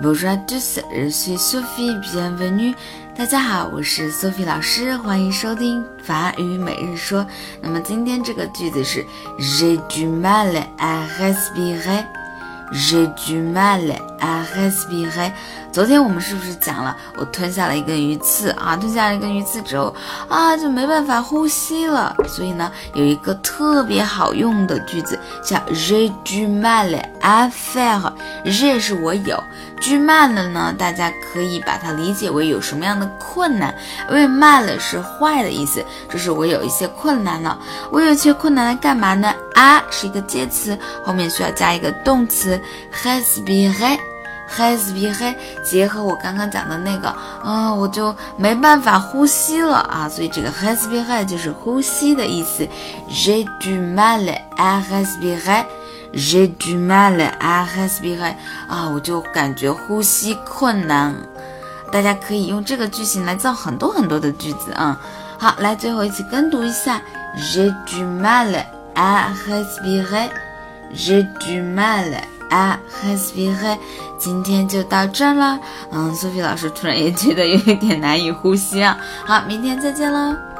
Bonjour à tous, je suis Sophie, bienvenue. 大家好，我是 Sophie 老师，欢迎收听法语每日说。那么今天这个句子是 J'ai du mal à respirer. J'ai du mal à respirer. 昨天我们是不是讲了，我吞下了一根鱼刺啊？吞下了一根鱼刺之后啊，就没办法呼吸了。所以呢，有一个特别好用的句子叫 J'ai du mal à faire. J'ai 是我有，du mal 呢，大家可以把它理解为有什么样的困难，因为 mal 是坏的意思，就是我有一些困难了。我有一些困难来干嘛呢？a 是一个介词，后面需要加一个动词 respirer。结合我刚刚讲的那个，啊，我就没办法呼吸了啊，所以这个 respirer 就是呼吸的意思。J'ai du mal à respirer. J'ai du mal à respirer. 啊，我就感觉呼吸困难。大家可以用这个句型来造很多很多的句子啊。好，来最后一起跟读一下。J'ai du mal à respirer. J'ai du mal 啊嘿斯皮嘿今天就到这儿了。嗯，苏菲老师突然也觉得有一点难以呼吸啊。好，明天再见喽。